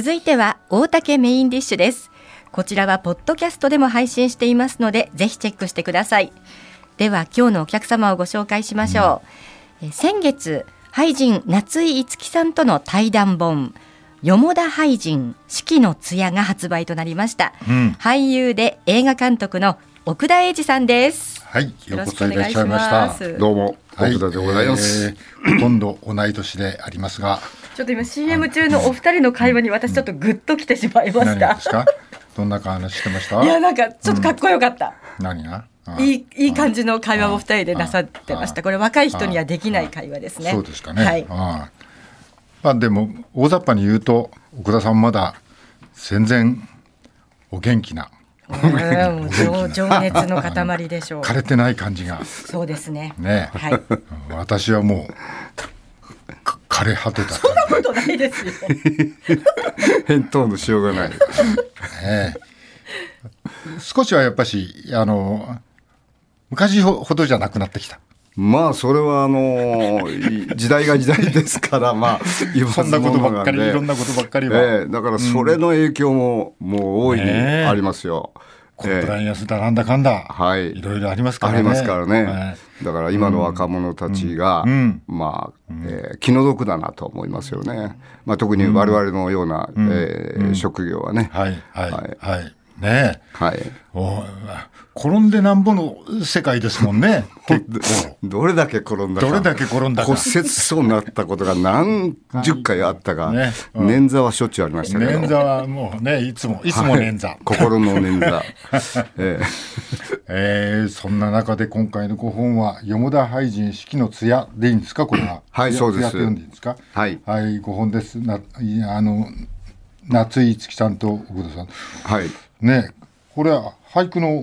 続いては大竹メインディッシュです。こちらはポッドキャストでも配信していますのでぜひチェックしてください。では今日のお客様をご紹介しましょう、うん、先月俳人夏井いつきさんとの対談本よもだ俳人四季の艶が発売となりました、うん、俳優で映画監督の奥田英二さんです。はいよろしくお願いします。どうも奥田でございます、はい。えー、ほとんど同い年でありますがちょっと今 CM 中のお二人の会話に私ちょっとグッときてしまいました。どんな話してました？いやなんかちょっとかっこよかった。うん、何がいいいい感じの会話を二人でなさってました。これ若い人にはできない会話ですね。そうですかね。はい。あまあでも大雑把に言うと奥田さんまだ全然お元気な。情情熱の塊でしょう。枯れてない感じが。そうですね。ね。はい。私はもう枯れ果てた。そんなことないですよ。返答のしようがない、ね、少しはやっぱしあの昔ほどじゃなくなってきた。まあそれはあの時代が時代ですからまあそんなことばっかりいろんなことばっかりは、えー、だからそれの影響ももう大いにありますよ、えーコンプライアンスだなんだかんだ、はい、いろいろありますからね。ありますからね。はい、だから今の若者たちが、うん、まあ、えー、気の毒だなと思いますよね。まあ、特に我々のような、うん、えー、職業はね。はい、はい、はい。はいねはい。お転んでなんぼの世界ですもんね。どれだけ転んだか。どれだけ転んだか。骨折しそうになったことが何十回あったか。ねうん、捻挫はしょっちゅうありましたけど。捻挫はもうね、いつも、いつも捻挫。はい、心の捻挫。えー、えー、そんな中で今回のご本は、よ田俳人四季の艶でいいんですか？これは。はい、そうです。読んでいいですか？はい。はい、ご本です。な、あの、夏井月さんと奥田さん。はい。ねこれは俳句の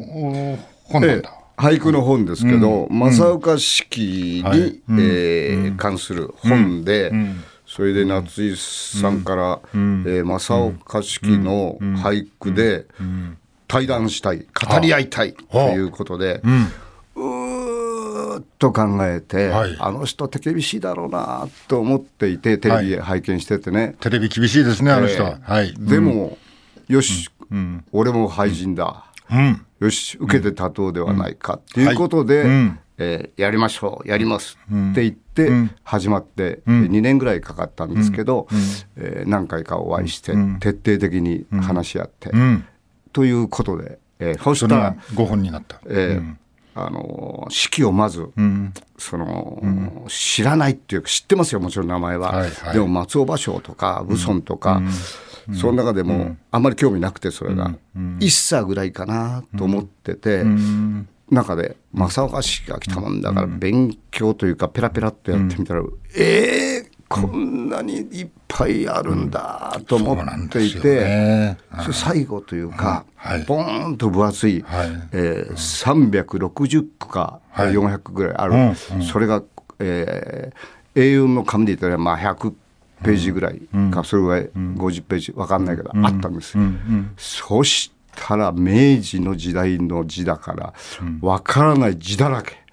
本なんだ。え俳句の本ですけど、うん、正岡子規に、はい、えーうん、関する本で、うん、それで夏井さんから、うん、えー、正岡子規の俳句で対談したい語り合いたいということで、うーっと考えて、はい、あの人って厳しいだろうなと思っていてテレビ拝見しててね、はい、テレビ厳しいですねあの人。は、え。ー、はい、でも、よしうん、俺も俳人だ、うん、よし受けて立とうではないかっていうことで、うん。えー、やりましょうやりますって言って始まって、うん、2年ぐらいかかったんですけど、うん、えー、何回かお会いして徹底的に話し合って、ということで、えー、そしたら5本になった。えーあの式をまず、うん、その、うん、知らないっていうか知ってますよもちろん名前は、はいはい、でも松尾芭蕉とか武尊とか、その中でもあんまり興味なくてそれが、1歳ぐらいかなと思ってて、中で正岡式が来たもんだから勉強というかペラペラってやってみたら、えーこんなにいっぱいあるんだと思っていて、最後というか、ボーンと分厚い、はえ360句か400ぐらいある、それが、えー、A4 の紙で言ったらまあ100ページぐらいか、それぐらい50ページ分かんないけど、あったんです、そしたら明治の時代の字だから分からない字だらけ。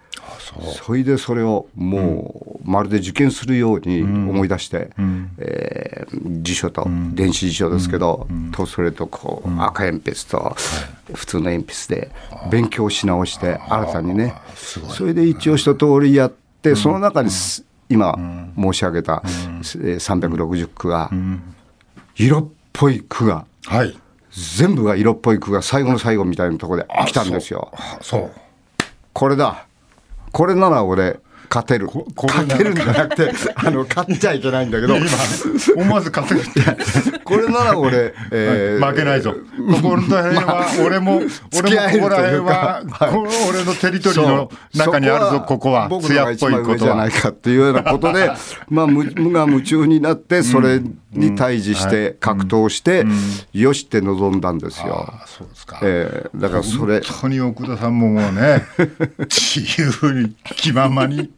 それでそれをもうまるで受験するように思い出して、うん、えー、辞書と、電子辞書ですけど、とそれとこう、赤鉛筆と普通の鉛筆で勉強し直して新たにね。それで一応一通りやってその中に今申し上げた360句が色っぽい句が、はい、全部が色っぽい句が最後の最後みたいなところで来たんですよ。そう。これだ。これなら俺勝てる。勝てるんじゃなくてあの勝っちゃいけないんだけど。思わず勝てるってこれなら俺、えー、負けないぞ。ここら辺は 俺も俺もここら辺は、はい、俺のテリトリーの中にあるぞ。ここは艶っぽいことじゃないかっていうようなことで まあ無無我夢中になってそれに対峙して格闘して、よしって臨んだんですよ。そうですか、えー、だからそれ。本当に奥田さんももうね自由に気ままに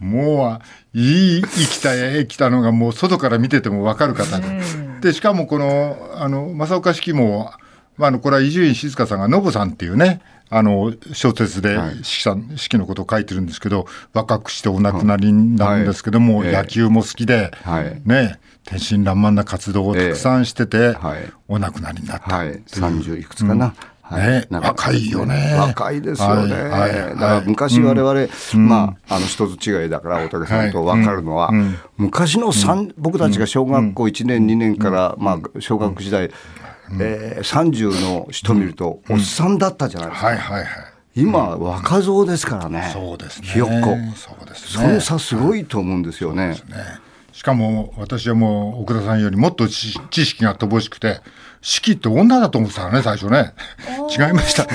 もういい生きた絵来たのがもう外から見てても分かる方ででしかもこのあの正岡式も、まあ、あのこれは伊集院静香さんがノブさんっていうねあの小説で四季さん四季のことを書いてるんですけど若くしてお亡くなりになるんですけども、はい、野球も好きで、はい、ね天真爛漫な活動をたくさんしてて、えーはい、お亡くなりになった、はい、30いくつかな、うんね、若いよね。若いですよね。だから昔我々、うん、まあ、あの一つ違いだから大竹さんと分かるのは、昔の三、僕たちが小学校1年、2年から、まあ、小学時代、えー、30の人見ると、おっさんだったじゃないですか。はいはいはい。今、若造ですからね、そうですね。ひよっこ、そうですね、その差すごいと思うんですよね。ね。しかも私はもう奥田さんよりもっと知識が乏しくて、四季って女だと思ってたらね、最初ね。違いました。ね。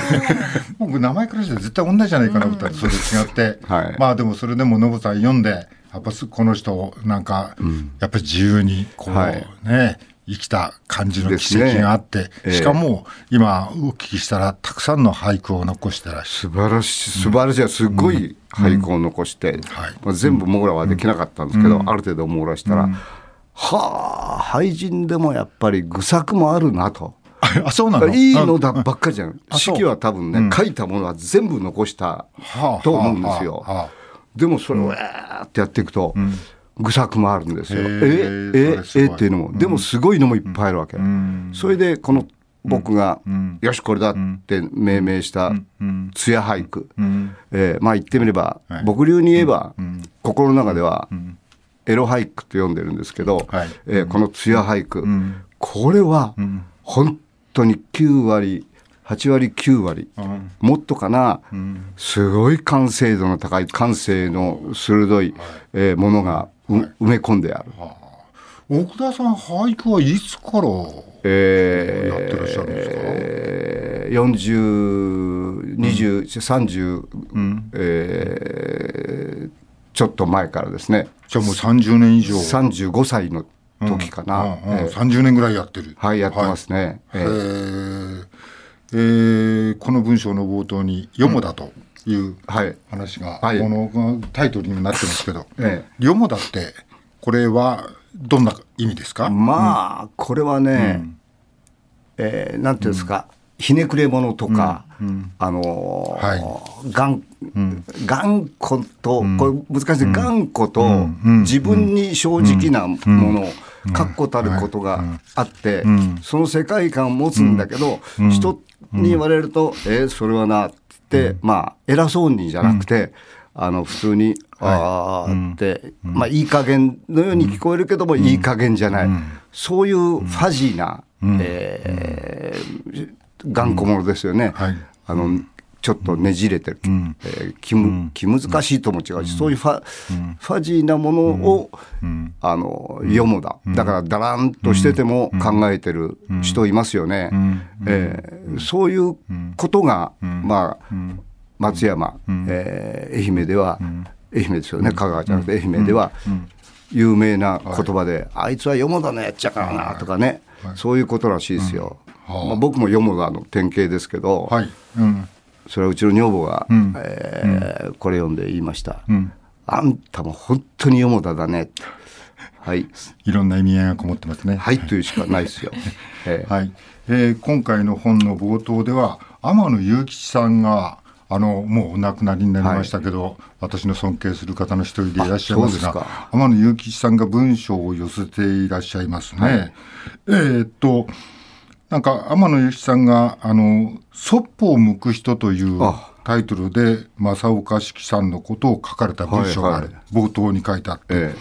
僕、名前からして絶対女じゃないかなと思ったら、それ違って、はい、まあでもそれでもノブさん読んで、やっぱこの人、なんか、やっぱり自由に、こう、はい、ね、生きた感じの奇跡があって、ねえ。ー、しかも今お聞きしたらたくさんの俳句を残してらっしゃる素晴らしい素晴らしい、うん、すごい俳句を残して、うんはい。まあ、全部網羅はできなかったんですけど、うん、ある程度網羅したら、はあ俳人でもやっぱり愚策もあるなと。あそうなの？いいのだばっかりじゃん。四季は多分ね、書いたものは全部残したと思うんですよ。でもそれをえーってやっていくと、愚策もあるんですよ。えええっていうのも、でもすごいのもいっぱいあるわけ。それでこの僕が、よしこれだって命名した艶俳句、えまあ言ってみれば、僕流に言えば、心の中では、エロ俳句と読んでるんですけど、えこの艶俳句、これは本当に9割8割9割、もっとかな、すごい完成度の高い感性の鋭い、えものが埋め込んである。奥田さん俳句はいつからえー、やってらっしゃるんですか、えー、40、20、30、うん。えー、ちょっと前からですね。じゃあもう30年以上。35歳の時かな。うんうんうん、30年ぐらいやってる。はい、やってますね。はい、えー、えー、この文章の冒頭に「よもだ」という話が、このタイトルにもなってますけど「ええ、よもだ」ってこれはどんな意味ですか？まあ、これはね、うん、えー、なんていうんですか、ひねくれ者とか、うん。うん、あのー、はい、頑頑固と、これ難しい、頑固と自分に正直なもの、確固たることがあって、その世界観を持つんだけど、人に言われると、えー、それはなって、まあ偉そうにじゃなくて、あの普通に、ああって、まあいい加減のように聞こえるけども、いい加減じゃない、そういうファジーな、えー、頑固者ですよね。あのちょっとねじれてる、うん、えー、気む気難しいとも違うし、そういうファ,、ファジーなものを、あの読むだ、だからだらんとしてても考えてる人いますよね、えー、そういうことが、まあ松山、えー、愛媛では、愛媛ですよね。香川じゃなくて愛媛では、有名な言葉で、あいつは読むだのやっちゃからなとかね、そういうことらしいですよ。まあ、僕も読むがの典型ですけど、はい。うん、それはうちの女房が、うん、えー、これ読んで言いました、うん、あんたも本当に読もだだね。はい、いろんな意味合いがこもってますね。はい、というしかないですよ。えー、はい、えー、今回の本の冒頭では天野祐吉さんがあのもうお亡くなりになりましたけど、はい、私の尊敬する方の一人でいらっしゃいますが天野祐吉さんが文章を寄せていらっしゃいますね。はい、えー、っとなんか天野由紀さんがあの「そっぽを向く人」というタイトルで正岡子規さんのことを書かれた文章が冒頭に書いてあって、ええ、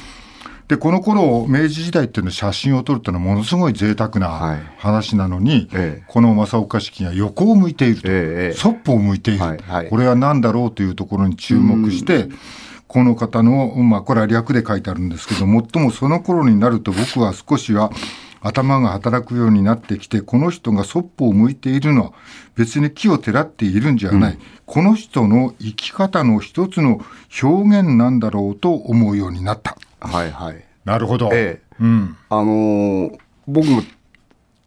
でこの頃明治時代っていうの写真を撮るっていうのはものすごい贅沢な話なのに、はい、この正岡子規が横を向いていると、え、そっぽを向いている、はいはい、これは何だろうというところに注目して。この方の、まあ、これは略で書いてあるんですけど、最もその頃になると僕は少しは頭が働くようになってきてこの人がそっぽを向いているのは別に木をてらっているんじゃない、うん、この人の生き方の一つの表現なんだろうと思うようになった。はいはい、なるほど、ええ。うん、あのー、僕も、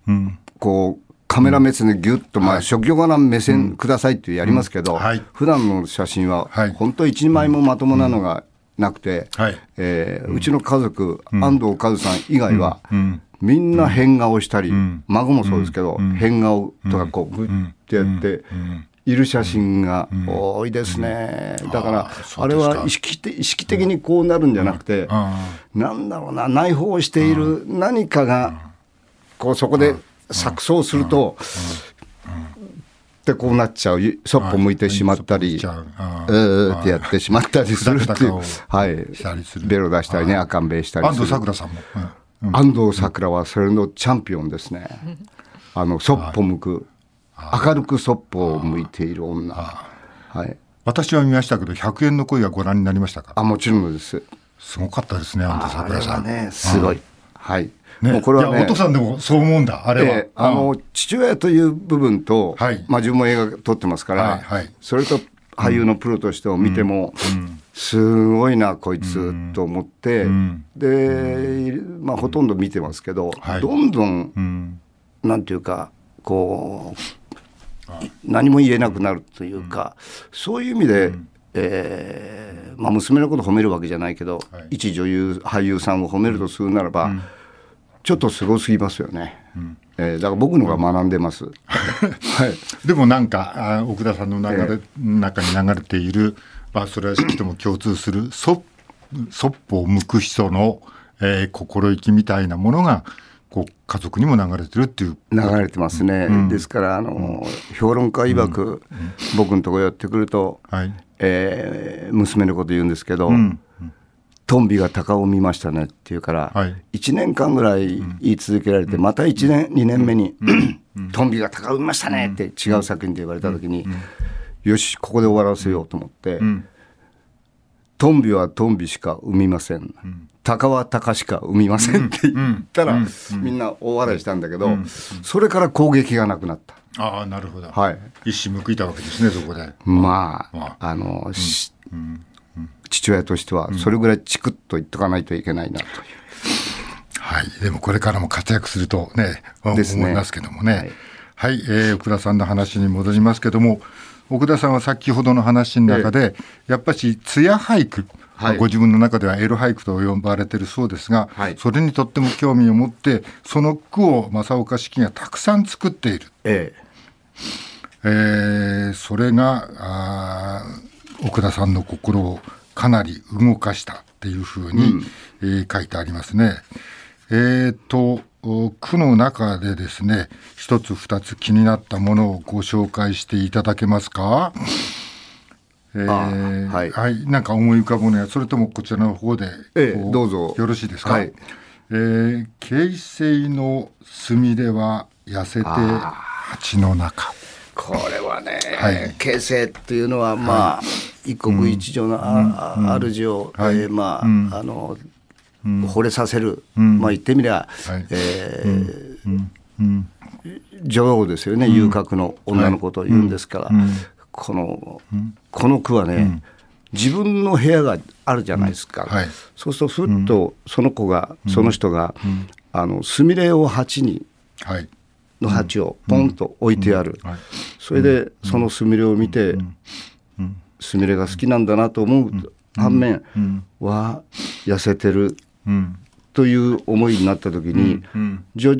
うん、こうカメラ目線でぎゅっと、まあ、職業柄目線くださいってやりますけど、うん。はい、普段の写真は、本当一枚もまともなのがなくて、はい。えー、うちの家族、安藤和さん以外は、みんな変顔したり、孫もそうですけど、変顔とかこうグッてやって、いる写真が多いですね、うん。うん、だからあれは意識意識的にこうなるんじゃなくて、うん、なんだろうな内包している何かがこうそこで錯綜すると、ってこうなっちゃう。そっぽ向いてしまったり、うーってやってしまったりするっていう、はい、ベロ出したりね赤んべいしたり安藤サクラさんも、安藤サクラはそれのチャンピオンですねあのそっぽ向く明るくそっぽを向いている女。はい。私は見ましたけど、100円の声はご覧になりましたか？あ、もちろんです。すごかったですね、あんた桜さん。ね、すごい。はい。ね、もうこれは、ね、お父さんでもそう思うんだ、あれは。えー、あの父親という部分と、はい、まあ自分も映画撮ってますから、はいはい、それと俳優のプロとしてを見ても、うん、すごいな、こいつ、と思って、うん、で、まあ、ほとんど見てますけど、はい、どんどん、うん、なんていうか、こう、何も言えなくなるというか、そういう意味で、うん、えー、まあ、娘のこと褒めるわけじゃないけど、はい、一女優俳優さんを褒めるとするならば、うん、ちょっとすごすぎますよね。うん。えー、だから僕のが学んでます、はい、でもなんかあ奥田さんの流れ、えー、中に流れている、まあ、それは式とも共通するそそっぽを向く人の、えー、心意気みたいなものがこう家族にも流れてるっていう。流れてますね、うん、ですからあの、評論家曰く、うん、僕のところやってくると、はい、えー、娘のこと言うんですけど、トンビが鷹を見ましたねって言うから、はい、1年間ぐらい言い続けられて、また1年、2年目に、トンビが鷹を見ましたねって違う作品で言われた時に、よし、ここで終わらせようと思って、トンビはトンビしか産みません。鷹は鷹しか産みませんって言ったら、みんな大笑いしたんだけど、それから攻撃がなくなった。ああ、なるほど。はい。一矢報いたわけですね、そこで。まあ、あの、父親としては、それぐらいチクッと言っとかないといけないなという。はい。でもこれからも活躍するとね、思いますけどもね。はい、えー、奥田さんの話に戻りますけども、奥田さんは先ほどの話の中で、やっぱし艶俳句、はい、ご自分の中ではエロ俳句と呼ばれてるそうですが、はい、それにとっても興味を持ってその句を正岡子規がたくさん作っている。ええ。えー、それがあ奥田さんの心をかなり動かしたっていうふうに、うん、えー、書いてありますね。えーと句の中でですね一つ二つ気になったものをご紹介していただけますか？えー、はい、はい、なんか思い浮かぶのやそれともこちらの方で、ええ、どうぞ。よろしいですか、はい、えー、京成のすみれは痩せて鉢の中。これはね、はい、京成っていうのはまあ、はい、一国一城のあ、うん、主を、うん、えー、まあ、うん、あの、うん、惚れさせる、まあ言ってみりゃ、はい、えーうん。女王ですよね、遊郭の女の子と言うんですから、この、この句はね、自分の部屋があるじゃないですか、はい、そうするとふっとその子が、その人が、あのすみれを鉢に、の鉢をポンと置いてある、それでそのすみれを見て、すみれが好きなんだなと思う反面、わ痩せてる、という思いになった時に、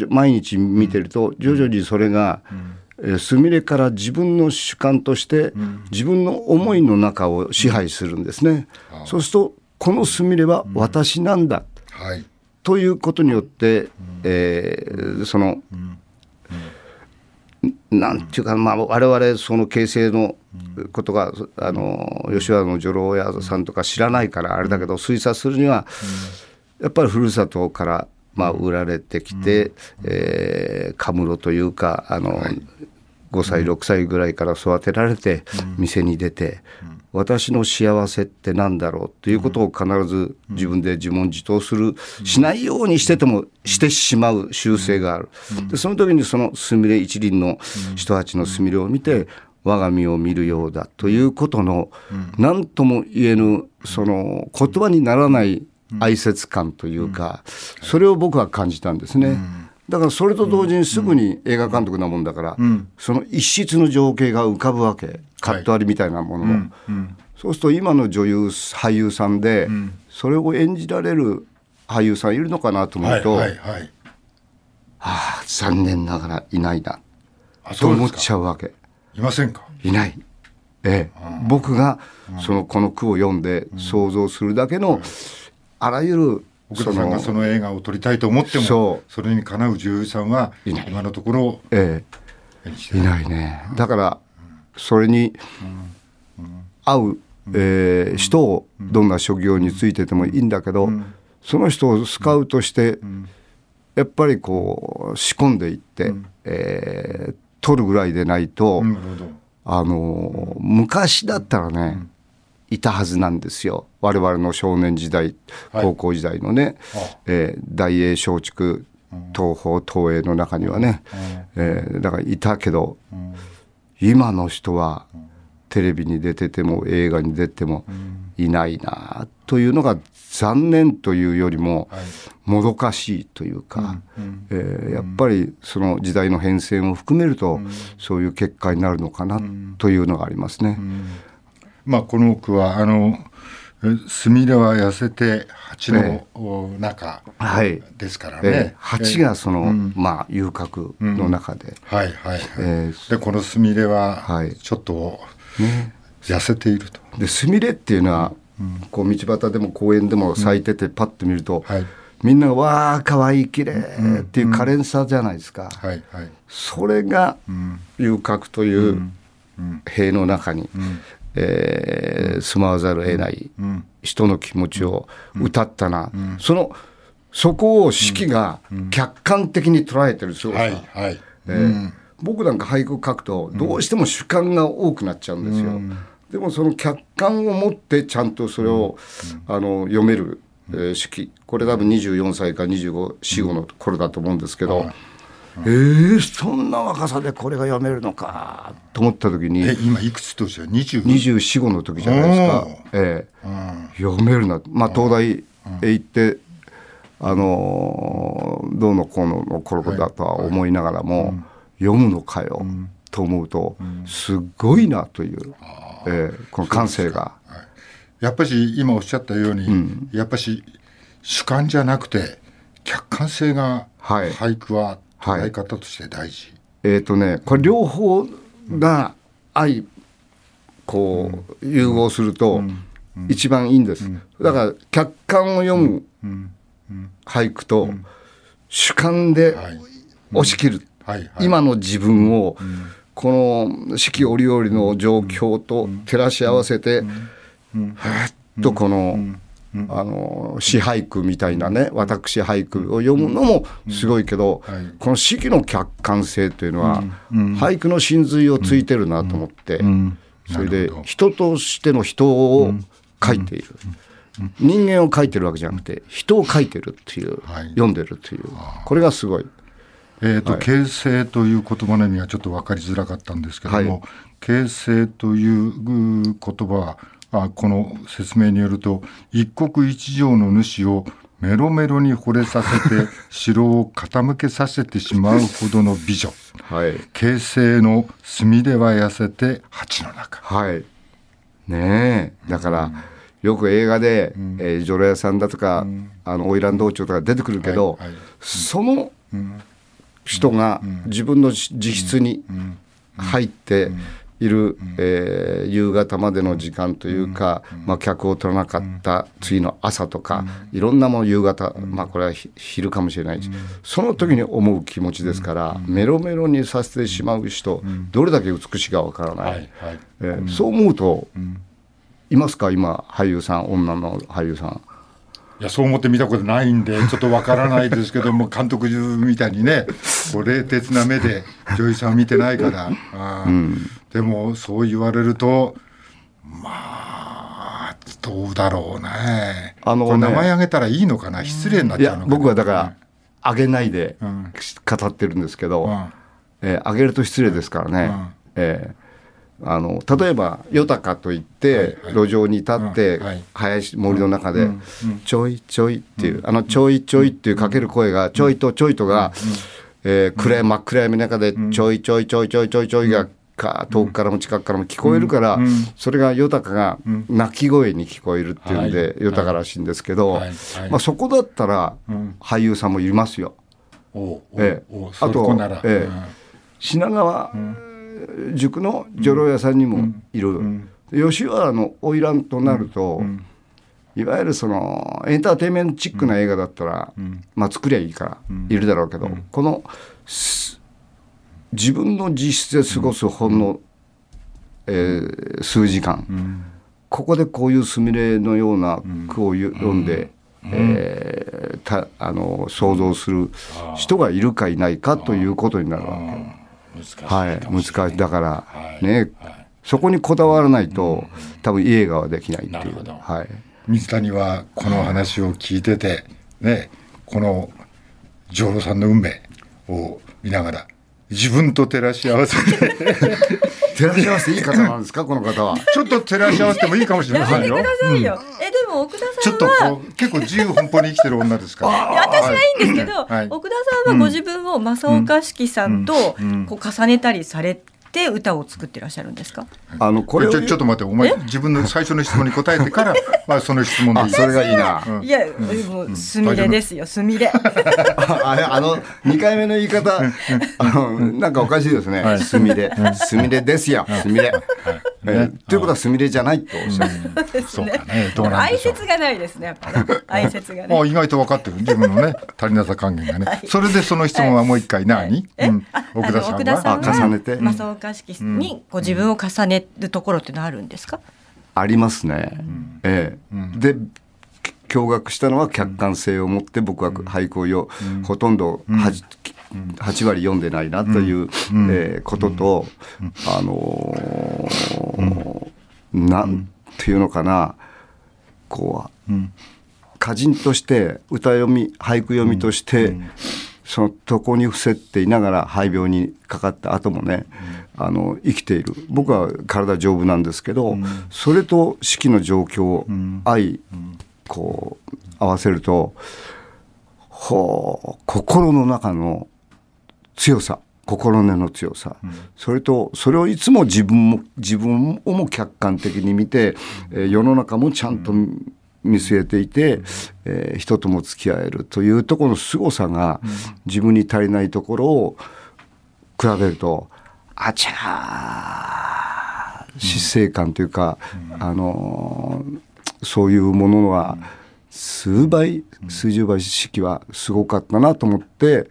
毎日見てると徐々にそれが、すみれから自分の主観として自分の思いの中を支配するんですね。うん、そうするとこのすみれは私なんだ、うんはい、ということによって、うん、えー、その、なんていうか、まあ、我々その形成のことがあの吉原の女郎屋さんとか知らないからあれだけど推察するにはやっぱりふるさとからまあ、売られてきて、カムロというかあの、はい、5歳6歳ぐらいから育てられて店に出て、私の幸せって何だろうということを必ず自分で自問自答する、しないようにしててもしてしまう習性がある。でその時にそのすみれ一輪の人たちのすみれを見て我が身を見るようだということの何とも言えぬその言葉にならない哀切感というかそれを僕は感じたんですね。だからそれと同時にすぐに映画監督なもんだから、うん、その一室の情景が浮かぶわけ。カット割りみたいなものも、はいうん、そうすると今の女優俳優さんで、それを演じられる俳優さんいるのかなと思うと、はいはいはい、はあ残念ながらいないな。と思っちゃうわけ。いませんか？いない。ええ、僕がそのこの句を読んで想像するだけのあらゆる奥田さんがその映画を撮りたいと思ってもそれにかなう女優さんは今のところええ、い。ないね。だからそれに合う、えー、人をどんな職業についててもいいんだけどその人をスカウトしてやっぱりこう仕込んでいって、えー、取るぐらいでないと。あの昔だったらね、いたはずなんですよ。我々の少年時代高校時代のね、はい、えー、大英松竹東宝東映の中にはね、えー、だからいたけど、今の人はテレビに出てても映画に出てもいないなというのが残念というよりももどかしいというか、えー、やっぱりその時代の変遷を含めるとそういう結果になるのかなというのがありますね。まあ、この句はあのすみれは痩せて蜂の中ですからね。ええ。蜂がその、まあ遊郭の中で。はいはい、えー、でこのすみれはちょっと、ね、痩せていると。でスミレっていうのは、こう道端でも公園でも咲いててパッと見ると、はい、みんなが「わあかわいい綺麗っていう可憐さじゃないですか、はいはい、それが遊郭という塀の中に、えー、住まわざるを得ない人の気持ちを歌ったな、そのそこを四季が客観的に捉えてるそうですはいはい。えー、僕なんか俳句書くとどうしても主観が多くなっちゃうんですよ。でもその客観を持ってちゃんとそれを、あの読める、えー、式これ多分24歳か25死後の頃だと思うんですけど、えー、そんな若さでこれが読めるのかと思った時に。え今いくつとして24五。の時じゃないですか、えー、読めるな。まあ東大へ行って、あのー、どうのこうのの頃だとは思いながらも、読むのかよ、と思うとすごいなという。えー、この感性が。やっぱり今おっしゃったように、うん、やっぱし主観じゃなくて客観性が俳句は捉え方として大事。はいはい、えっ、ー、とねこれ両方が愛こう融合すると一番いいんです。だから客観を読む俳句と主観で押し切る、今の自分を、この四季折々の状況と照らし合わせて、ふっとこの、あの詩俳句みたいなね私俳句を読むのもすごいけど、この四季の客観性というのは、俳句の真髄をついてるなと思って、それで人としての人を書いている。人間を書いてるわけじゃなくて人を書いてるっていう、読んでるっていう。これがすごい。えーと、はい、形成という言葉の意味はちょっと分かりづらかったんですけども、はい、形成という言葉はこの説明によると一国一城の主をメロメロに惚れさせて 城を傾けさせてしまうほどの美女、はい、形成の墨では痩せて鉢の中。はい。ねえ。だから、うんよく映画で、うん、えー、ジョロ屋さんだとか、うん、あの花魁道場とか出てくるけど、はいはい、その人が自分の自室に入っている、えー、夕方までの時間というか、まあ、客を取らなかった次の朝とか、いろんなもの夕方、まあ、これは昼かもしれないし、その時に思う気持ちですから、メロメロにさせてしまう人、どれだけ美しいかわからない、えー、そう思うと、いますか今俳優さん女の俳優さん。いやそう思って見たことないんで ちょっとわからないですけども監督みたいにねこう冷徹な目で女優さん見てないからあ、うん、でもそう言われるとまあどうだろうね。あの、ね、名前あげたらいいのかな？失礼になっちゃうのかな？僕はだから、あげないで語ってるんですけど、うん、えー、あげると失礼ですからね、うん、えーあの例えば「よたか」といって、路上に立って、林森の中で「ちょいちょい」っていう、あの「ちょいちょい」っていうかける声が「ちょいとちょいとが」えー、暗い真っ暗闇の中で「ちょいちょいちょいちょいちょいちょい」がか遠くからも近くからも聞こえるから、それがよたかが鳴き声に聞こえるっていうんで、よたからしいんですけど、まあ、そこだったら俳優さんもいますよ。ええ、あと、ええ、品川塾の女郎屋さんにもいる、吉原の花魁となると、いわゆるそのエンターテインメントチックな映画だったら、まあ作りゃいいからいるだろうけど、この自分の自室で過ごすほん。の、えー、数時間、ここでこういうすみれのような句を読んで、えー、たあの想像する人がいるかいないかということになるわけ。はい、難しい。だからね、そこにこだわらないと多分映画はできないっていう。はい、水谷はこの話を聞いててねこの上路さんの運命を見ながら自分と照らし合わせ。て 照らし合わせていい方なんですか？この方は。ちょっと照らし合わせてもいいかもしれませんよ。やめてくださいよ、うん、えでも奥田さんはちょっとこう結構自由奔放に生きてる女ですから。私はいいんですけど、はい、奥田さんはご自分を正岡式さんとこう重ねたりされて歌を作ってらっしゃるんですか？あのこれちょちょっと待ってお前自分の最初の質問に答えてから まあその質問でいい。それがいいな。いや、もうすみれですよすみれ。あれあの二回目の言い方あのなんかおかしいですね。すみれすみれですよすみれ。ということはすみれじゃないとおっしゃる。そうかね。どうなんでしょう。挨拶がないですねやっぱり。挨拶がね。あ意外と分かってる自分のね 足りなさ還元がね。それでその質問はもう一回何？奥田さんは？重ねて。化式にこう自分を重ねるところってのあるんですか、ありますね。ええで驚愕したのは客観性を持って僕は俳句をよ、ほとんど 8, 8割読んでないなという、えー、ことと、あのー、なんていうのかなこう、歌人として歌読み俳句読みとして、その床に伏せっていながら肺病にかかった後もね、あの生きている。僕は体丈夫なんですけど、それと四季の状況を相、こう合わせるとほう心の中の強さ心根の強さ、うん、それとそれをいつも自分も自分をも客観的に見て、うん、え世の中もちゃんと見据えていて、うん、えー、人とも付き合えるというところの凄さが、自分に足りないところを比べるとあちゃー死生観というか、あのー、そういうものは数倍数十倍式はすごかったなと思って、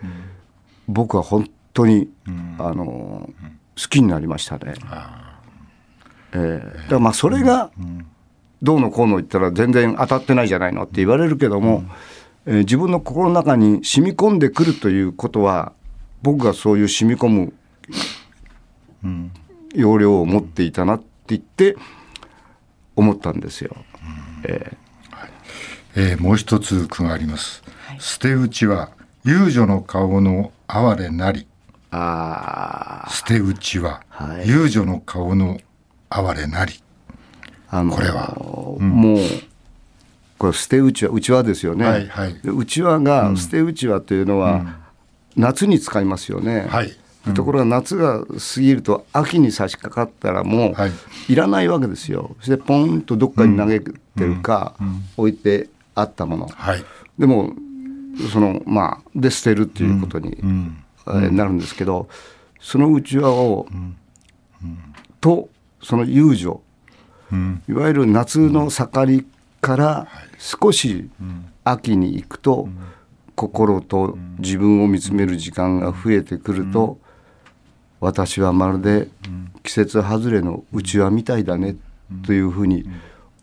僕は本当に、あのー、好きになりましたね。えー、だからまあそれが、どうのこうの言ったら全然当たってないじゃないのって言われるけども、えー、自分の心の中に染み込んでくるということは僕がそういう染み込む要領を持っていたなって言って思ったんですよ。えー。はい、えー、もう一つ句があります。はい、捨て打ちは遊女の顔の哀れなり。あ捨て打ちは、はい、遊女の顔の哀れなり。あのこれは、うん、もうこれ捨てうちわうちわですよね、はいはい、うちわが、捨てうちわというのは、夏に使いますよね、はい。うん、ところが夏が過ぎると秋に差し掛かったらもうい。らないわけですよ。そしてポンとどっかに投げてるか、置いてあったもの、はい、でもそのまあで捨てるっていうことに、なるんですけどそのうちわを、とその遊女。いわゆる夏の盛りから少し秋に行くと、心と自分を見つめる時間が増えてくると、私はまるで季節外れのうちわみたいだねというふうに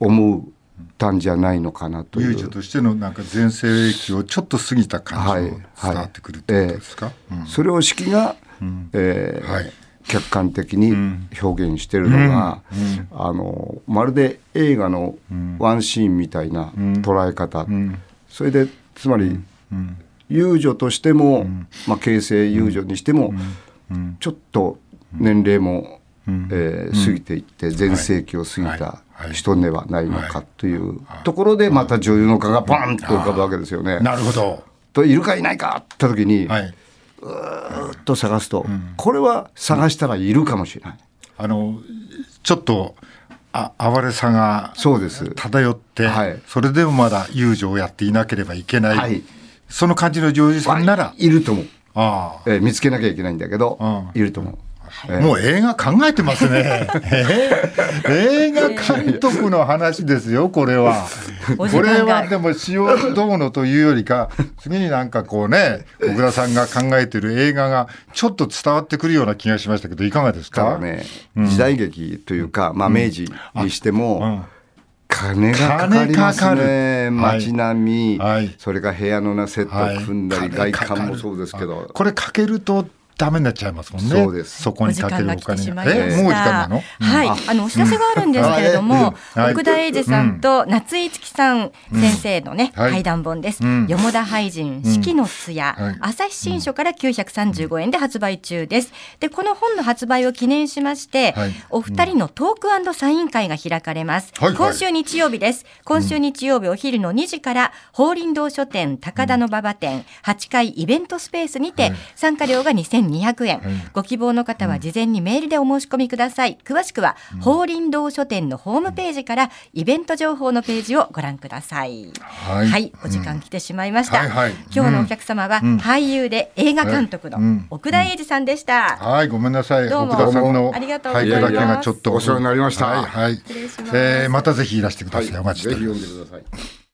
思ったんじゃないのかなという。遊女としてのなんか全盛期をちょっと過ぎた感じが伝わってくるってことですか、それを四季が、えーはい。客観的に表現してるのが、あのまるで映画のワンシーンみたいな捉え方、それでつまり、遊女としても、まあ、形成遊女にしても、ちょっと年齢も、えー、過ぎていって全盛期を過ぎた人ではないのかというところでまた女優の顔がバンと浮かぶわけですよね。なるほど。といるかいないかって時に、はい。うっと探すと、うん、これは探したらいるかもしれない。あのちょっとあ哀れさがそうです。漂って、はい、それでもまだ遊女をやっていなければいけない、はい、その感じの女優さんならい。ると思う。あ、えー、見つけなきゃいけないんだけど、いると思う。はい、もう映画考えてますね。えー、映画監督の話ですよ、これは。これはでも塩どうのというよりか、次になんかこうね、小倉さんが考えてる映画がちょっと伝わってくるような気がしましたけど、いかがですか？ね、時代劇というか、まあ明治にしても、うん金がかかりますね。街並み、はい、それから部屋のなセット組んだり、外観もそうですけど。これかけるとダメになっちゃいますもんね。そうです。そこにかけるお金。が。え、もう時間なの？はい、あのお知らせがあるんですけれども、奥田英二さんと夏井月さん先生のね対談本です。よもだ俳人四季の艶朝日新書から935円で発売中です。でこの本の発売を記念しまして、お二人のトークサイン会が開かれます。今週日曜日です。今週日曜日お昼の2時から法輪堂書店高田馬場店8階イベントスペースにて参加料が2000 200円、うん、ご希望の方は事前にメールでお申し込みください。詳しくは法輪堂書店のホームページからイベント情報のページをご覧ください。はい、はい、お時間来てしまいました、はいはい、今日のお客様は俳優で映画監督の奥田英二さんでした、はい。ごめんなさい。奥田さんのありがとうございます。だけがちょっと。お世話になりました。はい、はい、えー、またぜひいらしてください、お待ちしております